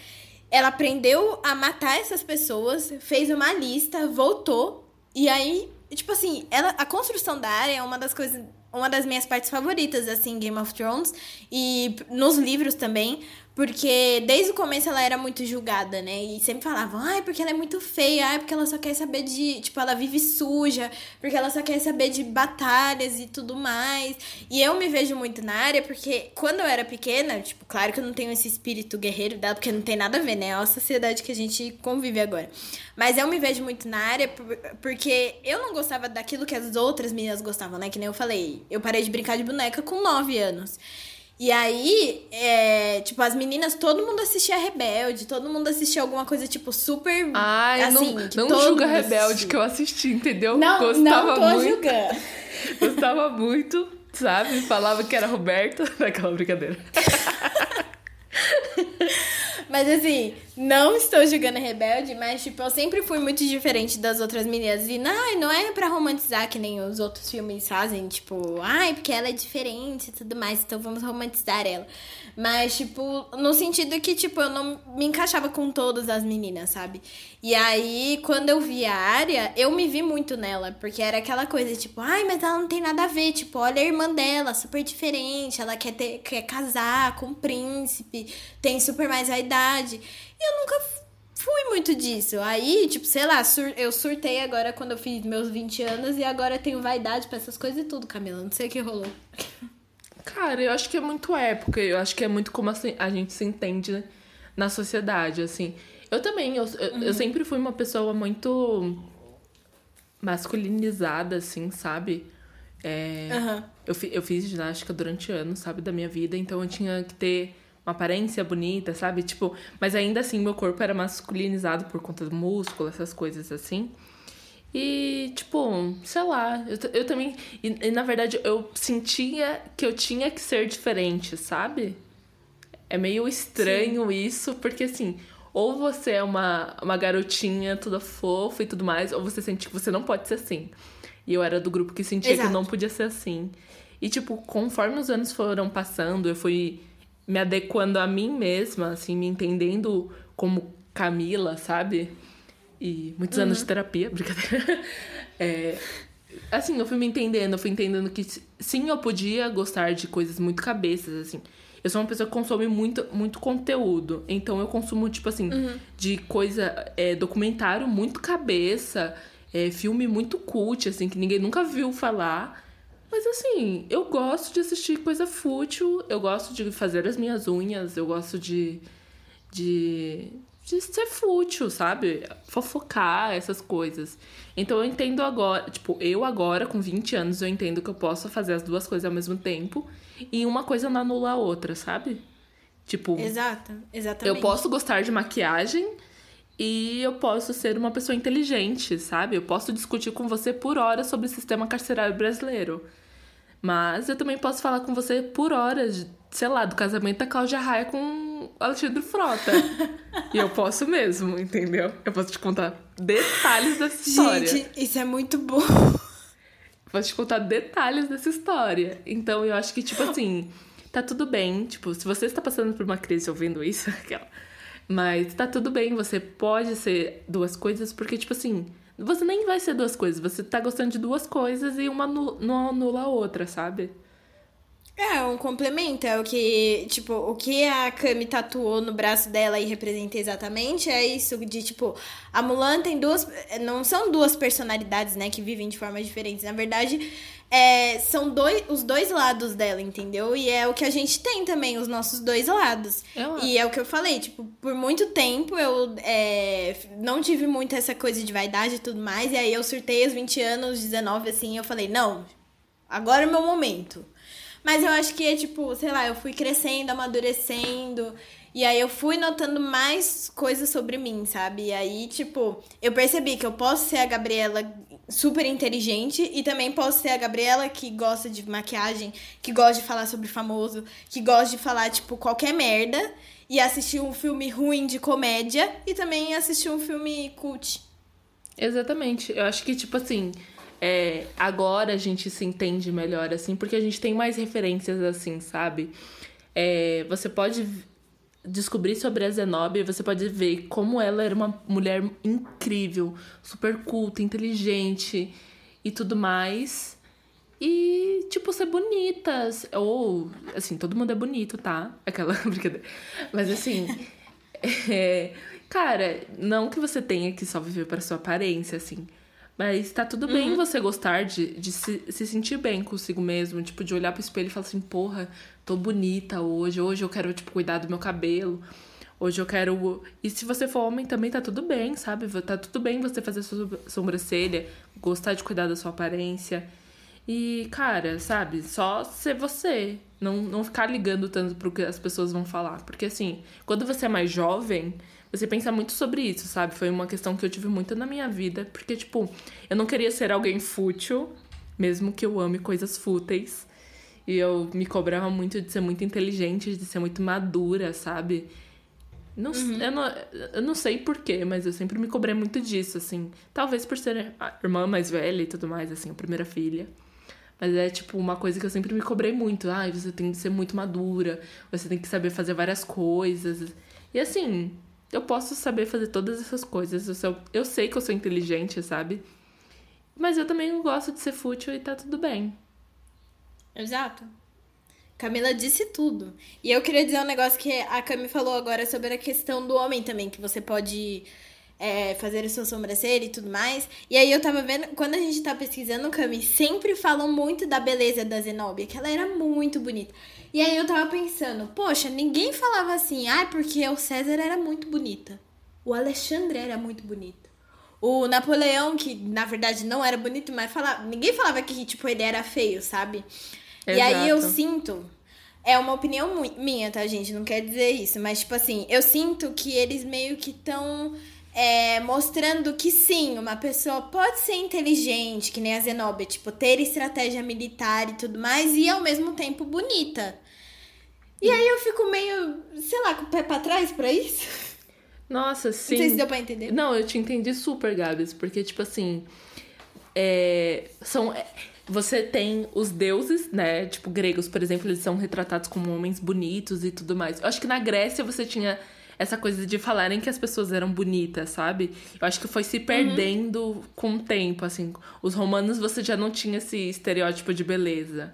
Ela aprendeu a matar essas pessoas, fez uma lista, voltou. E aí, tipo assim, ela, a construção da área é uma das coisas. Uma das minhas partes favoritas, assim, Game of Thrones. E nos livros também. Porque desde o começo ela era muito julgada, né? E sempre falavam, ai, porque ela é muito feia, ai, porque ela só quer saber de. Tipo, ela vive suja, porque ela só quer saber de batalhas e tudo mais. E eu me vejo muito na área, porque quando eu era pequena, tipo, claro que eu não tenho esse espírito guerreiro dela, porque não tem nada a ver, né? É a sociedade que a gente convive agora. Mas eu me vejo muito na área por- porque eu não gostava daquilo que as outras meninas gostavam, né? Que nem eu falei. Eu parei de brincar de boneca com 9 anos. E aí, é, tipo, as meninas, todo mundo assistia Rebelde, todo mundo assistia alguma coisa, tipo, super. Ai, assim, não, não julga Rebelde assistia. que eu assisti, entendeu? Não, Gostava não tô muito. julgando. Gostava muito, sabe? Falava que era Roberto. Daquela brincadeira. Mas assim, não estou julgando Rebelde, mas tipo, eu sempre fui muito diferente das outras meninas. E não, não é pra romantizar que nem os outros filmes fazem, tipo, ai, porque ela é diferente e tudo mais, então vamos romantizar ela. Mas, tipo, no sentido que, tipo, eu não me encaixava com todas as meninas, sabe? E aí, quando eu vi a área, eu me vi muito nela, porque era aquela coisa, tipo, ai, mas ela não tem nada a ver, tipo, olha a irmã dela, super diferente, ela quer, ter, quer casar com um príncipe, tem super mais a idade. E eu nunca fui muito disso. Aí, tipo, sei lá, sur- eu surtei agora quando eu fiz meus 20 anos e agora tenho vaidade pra essas coisas e tudo, Camila. Não sei o que rolou. Cara, eu acho que é muito época. Eu acho que é muito como assim, a gente se entende na sociedade, assim. Eu também, eu, eu, eu sempre fui uma pessoa muito masculinizada, assim, sabe? É, Aham. eu, eu fiz ginástica durante anos, sabe, da minha vida, então eu tinha que ter uma aparência bonita, sabe? Tipo, mas ainda assim meu corpo era masculinizado por conta do músculo, essas coisas assim. E, tipo, sei lá, eu, eu também. E, e, na verdade eu sentia que eu tinha que ser diferente, sabe? É meio estranho isso, porque assim, ou você é uma, uma garotinha toda fofa e tudo mais, ou você sente que você não pode ser assim. E eu era do grupo que sentia que Exato. eu não podia ser assim. E, tipo, conforme os anos foram passando, eu fui me adequando a mim mesma, assim, me entendendo como Camila, sabe? E muitos anos de terapia, brincadeira. É, assim, eu fui me entendendo, eu fui entendendo que sim, eu podia gostar de coisas muito cabeças, assim. Eu sou uma pessoa que consome muito, muito conteúdo. Então eu consumo, tipo assim, de coisa. É, documentário muito cabeça, é, filme muito cult, assim, que ninguém nunca viu falar. Mas assim, eu gosto de assistir coisa fútil, eu gosto de fazer as minhas unhas, eu gosto de. de. de ser fútil, sabe? Fofocar, essas coisas. Então eu entendo agora, tipo, eu agora, com 20 anos, eu entendo que eu posso fazer as duas coisas ao mesmo tempo. E uma coisa não anula a outra, sabe? Tipo, Exato, exatamente. eu posso gostar de maquiagem e eu posso ser uma pessoa inteligente, sabe? Eu posso discutir com você por horas sobre o sistema carcerário brasileiro. Mas eu também posso falar com você por horas, sei lá, do casamento da Cláudia Raia com Alexandre Frota. e eu posso mesmo, entendeu? Eu posso te contar detalhes dessa história. Gente, isso é muito bom. Posso te contar detalhes dessa história. Então eu acho que, tipo assim, tá tudo bem. Tipo, se você está passando por uma crise ouvindo isso, aquela. Mas tá tudo bem, você pode ser duas coisas, porque, tipo assim, você nem vai ser duas coisas. Você tá gostando de duas coisas e uma não anula a outra, sabe? É, um complemento. É o que, tipo, o que a Kami tatuou no braço dela e representa exatamente é isso de, tipo, a Mulan tem duas. Não são duas personalidades, né, que vivem de formas diferentes. Na verdade, é, são dois, os dois lados dela, entendeu? E é o que a gente tem também, os nossos dois lados. Eu e é o que eu falei, tipo, por muito tempo eu é, não tive muito essa coisa de vaidade e tudo mais. E aí eu surtei os 20 anos, 19, assim, eu falei, não, agora é o meu momento. Mas eu acho que é tipo, sei lá, eu fui crescendo, amadurecendo. E aí eu fui notando mais coisas sobre mim, sabe? E aí, tipo, eu percebi que eu posso ser a Gabriela super inteligente e também posso ser a Gabriela que gosta de maquiagem, que gosta de falar sobre famoso, que gosta de falar, tipo, qualquer merda e assistir um filme ruim de comédia e também assistir um filme cult. Exatamente. Eu acho que, tipo assim, é, agora a gente se entende melhor, assim, porque a gente tem mais referências, assim, sabe? É, você pode descobrir sobre a Zenobia, você pode ver como ela era uma mulher incrível, super culta, inteligente e tudo mais. E, tipo, ser bonita. Ou, assim, todo mundo é bonito, tá? Aquela brincadeira. Mas, assim. é, cara, não que você tenha que só viver para sua aparência, assim. Mas tá tudo bem uhum. você gostar de, de se, se sentir bem consigo mesmo. Tipo, de olhar pro espelho e falar assim, porra, tô bonita hoje. Hoje eu quero, tipo, cuidar do meu cabelo. Hoje eu quero. E se você for homem também tá tudo bem, sabe? Tá tudo bem você fazer sua sobrancelha, gostar de cuidar da sua aparência. E, cara, sabe? Só ser você. Não, não ficar ligando tanto pro que as pessoas vão falar. Porque, assim, quando você é mais jovem, você pensa muito sobre isso, sabe? Foi uma questão que eu tive muito na minha vida, porque, tipo, eu não queria ser alguém fútil, mesmo que eu ame coisas fúteis. E eu me cobrava muito de ser muito inteligente, de ser muito madura, sabe? Não, uhum. eu, não, eu não sei porquê, mas eu sempre me cobrei muito disso, assim. Talvez por ser a irmã mais velha e tudo mais, assim, a primeira filha. Mas é, tipo, uma coisa que eu sempre me cobrei muito. Ai, ah, você tem que ser muito madura, você tem que saber fazer várias coisas. E assim, eu posso saber fazer todas essas coisas. Eu, sou, eu sei que eu sou inteligente, sabe? Mas eu também gosto de ser fútil e tá tudo bem. Exato. Camila disse tudo. E eu queria dizer um negócio que a Cami falou agora sobre a questão do homem também, que você pode é, fazer a sua sobrancelha e tudo mais. E aí eu tava vendo, quando a gente tá pesquisando, Cami, sempre falam muito da beleza da Zenobia, que ela era muito bonita. E aí eu tava pensando, poxa, ninguém falava assim, ah, porque o César era muito bonita. O Alexandre era muito bonito. O Napoleão, que na verdade não era bonito, mas falava, ninguém falava que, tipo, ele era feio, sabe? Exato. E aí eu sinto. É uma opinião minha, tá, gente? Não quer dizer isso. Mas, tipo assim, eu sinto que eles meio que estão é, mostrando que sim, uma pessoa pode ser inteligente, que nem a Zenobia, tipo, ter estratégia militar e tudo mais, e ao mesmo tempo bonita. E aí eu fico meio, sei lá, com o pé pra trás pra isso. Nossa, sim. Não sei se deu pra entender. Não, eu te entendi super, Gabs, porque, tipo assim. É, são. É, você tem os deuses, né? Tipo, gregos, por exemplo, eles são retratados como homens bonitos e tudo mais. Eu acho que na Grécia você tinha essa coisa de falarem que as pessoas eram bonitas, sabe? Eu acho que foi se perdendo uhum. com o tempo, assim. Os romanos você já não tinha esse estereótipo de beleza.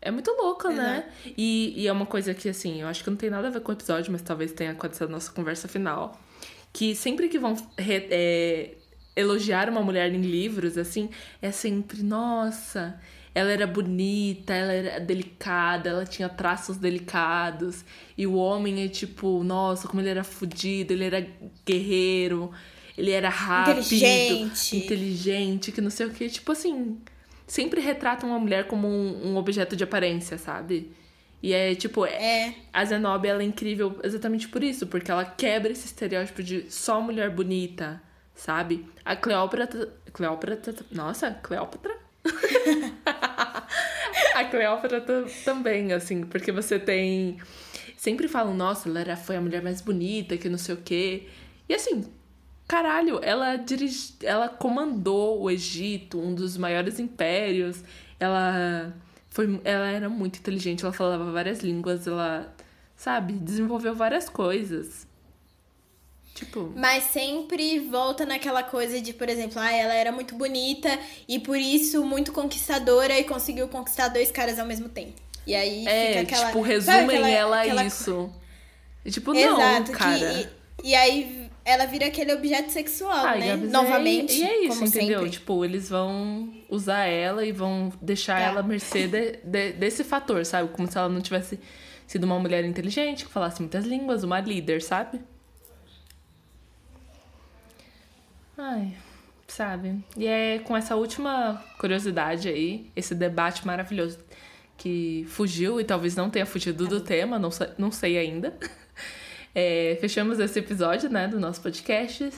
É muito louco, é, né? E, e, é uma coisa que, assim, eu acho que não tem nada a ver com o episódio, mas talvez tenha acontecido na nossa conversa final. Que sempre que vão re, é, elogiar uma mulher em livros, assim, é sempre, nossa, ela era bonita, ela era delicada, ela tinha traços delicados. E o homem é tipo, nossa, como ele era fodido, ele era guerreiro, ele era rápido, inteligente, inteligente que não sei o que. Tipo assim, sempre retratam uma mulher como um, um objeto de aparência, sabe? E é tipo, é. é. a Zenobia ela é incrível exatamente por isso, porque ela quebra esse estereótipo de só mulher bonita, sabe? A Cleópatra. Cleópatra. Nossa, Cleópatra? a Cleópatra também, assim, porque você tem. Sempre falam, nossa, ela era, foi a mulher mais bonita, que não sei o quê. E assim, Caralho, ela dirige, ela comandou o Egito, um dos maiores impérios. Ela foi, ela era muito inteligente, ela falava várias línguas, ela, sabe, desenvolveu várias coisas. Tipo... Mas sempre volta naquela coisa de, por exemplo, ah, ela era muito bonita e por isso muito conquistadora e conseguiu conquistar dois caras ao mesmo tempo. E aí É, fica aquela. tipo, resumem aquela- ela a aquela- isso. E, tipo, Exato, não, que- cara. e, e aí ela vira aquele objeto sexual, Ah, né? Novamente. E, é isso, entendeu? sempre. Tipo, eles vão usar ela e vão deixar Tá. ela à mercê de- de- desse fator, sabe? Como se ela não tivesse sido uma mulher inteligente, que falasse muitas línguas, uma líder, sabe? Ai, sabe? E é com essa última curiosidade aí, esse debate maravilhoso que fugiu e talvez não tenha fugido do tema, não, sei- não sei ainda. É, fechamos esse episódio, né, do nosso podcast.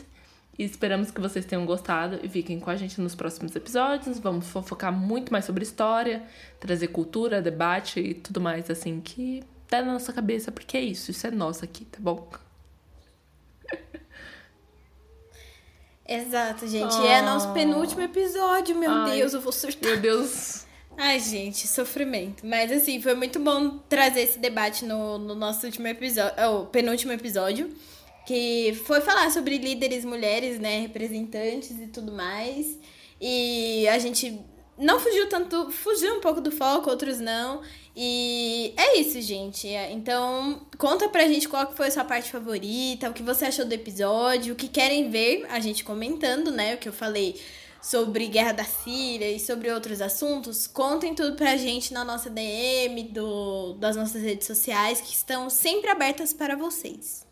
E esperamos que vocês tenham gostado e fiquem com a gente nos próximos episódios. Vamos fofocar muito mais sobre história, trazer cultura, debate e tudo mais assim que tá na nossa cabeça, porque é isso, isso é nosso aqui, tá bom? Exato, gente. É Oh. nosso penúltimo episódio, meu Ai. Deus, eu vou surtar. Meu Deus. Ai, gente, sofrimento. Mas assim, foi muito bom trazer esse debate no, no nosso último episódio, o penúltimo episódio, que foi falar sobre líderes mulheres, né, representantes e tudo mais. E a gente não fugiu tanto, fugiu um pouco do foco, outros não. E é isso, gente. Então, conta pra gente qual que foi a sua parte favorita, o que você achou do episódio, o que querem ver a gente comentando, né? O que eu falei sobre Guerra da Síria e sobre outros assuntos, contem tudo pra gente na nossa DM, do, das nossas redes sociais, que estão sempre abertas para vocês.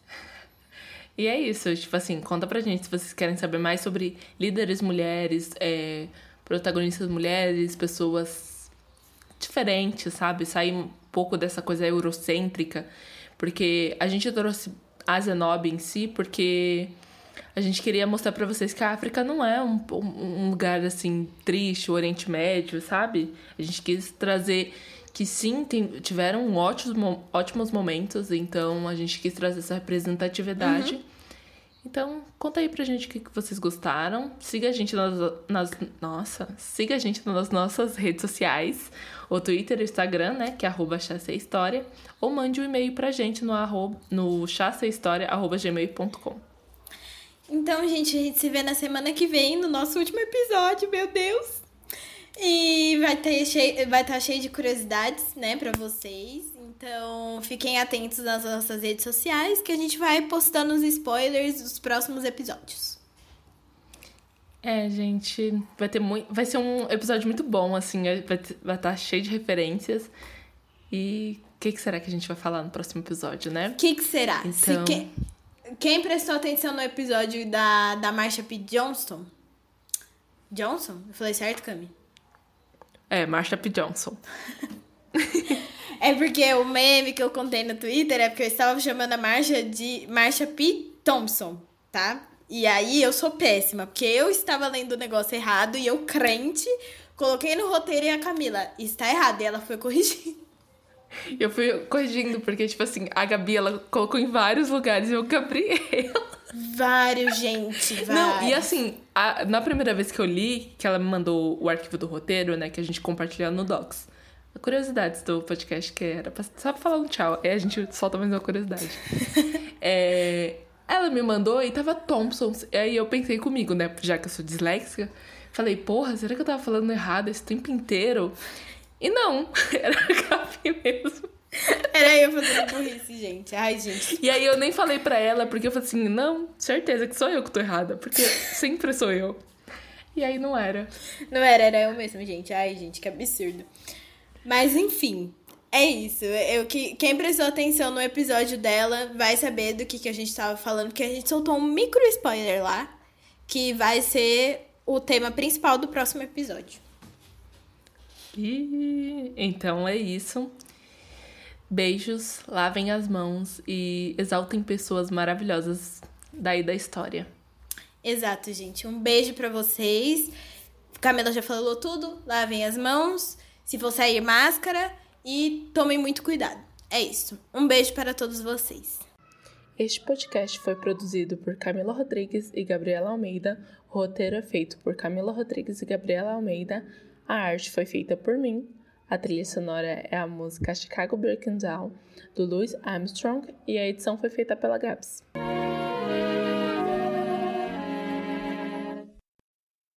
E é isso, tipo assim, conta pra gente se vocês querem saber mais sobre líderes mulheres, é, protagonistas mulheres, pessoas diferentes, sabe? Sair um pouco dessa coisa eurocêntrica, porque a gente trouxe a Zenob em si, porque a gente queria mostrar pra vocês que a África não é um, um lugar assim triste, o Oriente Médio, sabe? A gente quis trazer que sim, tem- tiveram ótimos, mo- ótimos momentos, então a gente quis trazer essa representatividade. Então, conta aí pra gente o que vocês gostaram. Siga a gente nas, nas. Nossa, siga a gente nas nossas redes sociais. O Twitter o Instagram, né? Que é arroba História. Ou mande um e-mail pra gente no, arroba, no gmail.com. Então, gente, a gente se vê na semana que vem, no nosso último episódio, meu Deus! E vai estar cheio, vai tá cheio de curiosidades, né, pra vocês. Então, fiquem atentos nas nossas redes sociais, que a gente vai postando os spoilers dos próximos episódios. É, gente, vai ter muito, vai ser um episódio muito bom, assim, vai estar cheio de referências. E o que, que será que a gente vai falar no próximo episódio, né? O que, que será? Se Então- que- Quem prestou atenção no episódio da, da Marsha P. Johnston? Johnson? Eu falei certo, Cami? É, Marsha P. Johnson. É porque o meme que eu contei no Twitter é porque eu estava chamando a Marsha de Marsha P. Thompson, tá? E aí eu sou péssima, porque eu estava lendo o negócio errado e eu, crente, coloquei no roteiro e a Camila, está errado. E ela foi corrigir. E eu fui corrigindo, porque, tipo assim, a Gabi, ela colocou em vários lugares e eu Gabriel. Vários, gente, vários. Não, e assim, a- na primeira vez que eu li, que ela me mandou o arquivo do roteiro, né, que a gente compartilhou no Docs. Curiosidades do podcast, que era só pra falar um tchau. Aí a gente solta mais uma curiosidade. É, ela me mandou e tava Thompson. E aí eu pensei comigo, né, já que eu sou disléxica. Falei, porra, será que eu tava falando errado esse tempo inteiro? E não, era Gabi mesmo. Era eu fazendo burrice, gente. Ai, gente. E aí eu nem falei pra ela, porque eu falei assim, não, certeza que sou eu que tô errada, porque sempre sou eu. E aí não era. Não era, era eu mesmo, gente. Ai, gente, que absurdo. Mas enfim, é isso. Eu, que, quem prestou atenção no episódio dela vai saber do que, que a gente tava falando, porque a gente soltou um micro spoiler lá, que vai ser o tema principal do próximo episódio. E então é isso. Beijos, lavem as mãos e exaltem pessoas maravilhosas daí da história. Exato, gente. Um beijo pra vocês. Camila já falou tudo. Lavem as mãos. Se for sair, máscara. E tomem muito cuidado. É isso. Um beijo para todos vocês. Este podcast foi produzido por Camila Rodrigues e Gabriela Almeida. O roteiro é feito por Camila Rodrigues e Gabriela Almeida. A arte foi feita por mim. A trilha sonora é a música Chicago Breaking Down, do Louis Armstrong, e a edição foi feita pela Gabs.